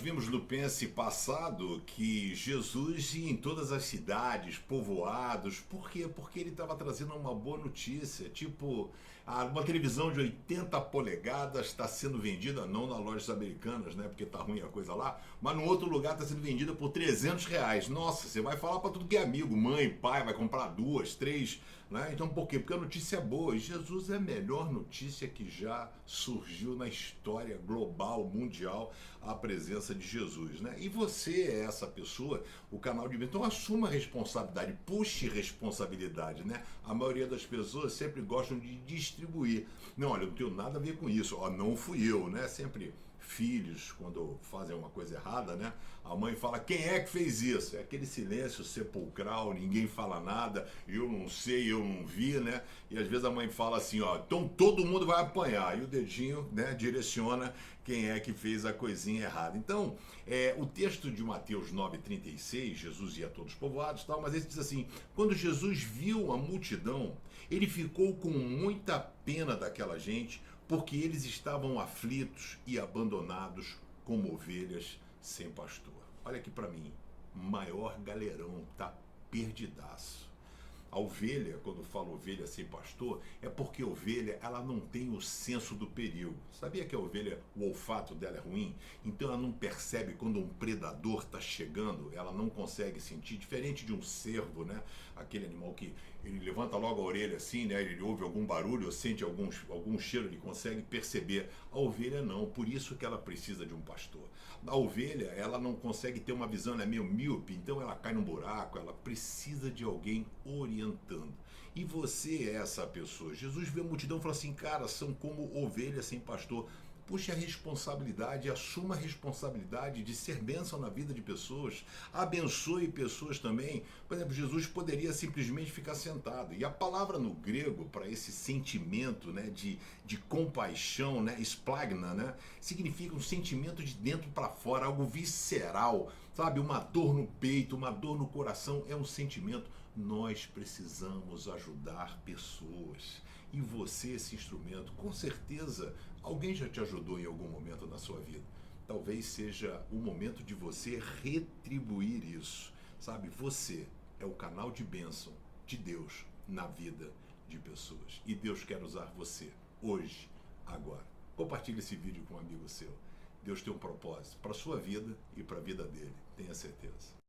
vimos no Pense passado que Jesus ia em todas as cidades, povoados. Por quê? Porque ele estava trazendo uma boa notícia. Tipo, uma televisão de 80 polegadas está sendo vendida, não nas lojas americanas, né? Porque tá ruim a coisa lá, mas no outro lugar está sendo vendida por 300 reais. Nossa, você vai falar para tudo que é amigo, mãe, pai, vai comprar duas, três, né? Então por quê? Porque a notícia é boa. Jesus é a melhor notícia que já surgiu na história global, mundial, a presença de Jesus, né? E você é essa pessoa, o canal de Então assuma a responsabilidade, puxe responsabilidade, né? A maioria das pessoas sempre gostam de distribuir. Não, olha, eu não tenho nada a ver com isso, ó, não fui eu, né? Sempre filhos, quando fazem uma coisa errada, né? A mãe fala: quem é que fez isso? É aquele silêncio sepulcral, ninguém fala nada, eu não sei, eu não vi, né? E às vezes a mãe fala assim: ó, então todo mundo vai apanhar. E o dedinho, né, direciona quem é que fez a coisinha errada. Então, é, o texto de Mateus 9,36, Jesus ia a todos os povoados tal, mas ele diz assim: quando Jesus viu a multidão, ele ficou com muita pena daquela gente porque eles estavam aflitos e abandonados como ovelhas sem pastor. Olha aqui para mim, maior galerão, tá perdidaço. A ovelha, quando fala ovelha sem pastor, é porque a ovelha ela não tem o senso do perigo. Sabia que a ovelha, o olfato dela é ruim? Então ela não percebe quando um predador está chegando, ela não consegue sentir, diferente de um cervo, né? Aquele animal que ele levanta logo a orelha assim, né? Ele ouve algum barulho ou sente algum, algum cheiro, ele consegue perceber. A ovelha não, por isso que ela precisa de um pastor. A ovelha, ela não consegue ter uma visão, ela é meio míope, então ela cai num buraco, ela precisa de alguém orientado orientando. E você é essa pessoa. Jesus vê a multidão e fala assim: cara, são como ovelhas sem pastor. Puxe a responsabilidade, assuma a responsabilidade de ser bênção na vida de pessoas, abençoe pessoas também. Por exemplo, Jesus poderia simplesmente ficar sentado. E a palavra no grego para esse sentimento né, de, de compaixão, né, splagna, né, significa um sentimento de dentro para fora, algo visceral, sabe? Uma dor no peito, uma dor no coração, é um sentimento. Nós precisamos ajudar pessoas. E você, esse instrumento, com certeza, alguém já te ajudou em algum momento na sua vida. Talvez seja o momento de você retribuir isso. Sabe, você é o canal de bênção de Deus na vida de pessoas. E Deus quer usar você hoje, agora. Compartilhe esse vídeo com um amigo seu. Deus tem um propósito para a sua vida e para a vida dele, tenha certeza.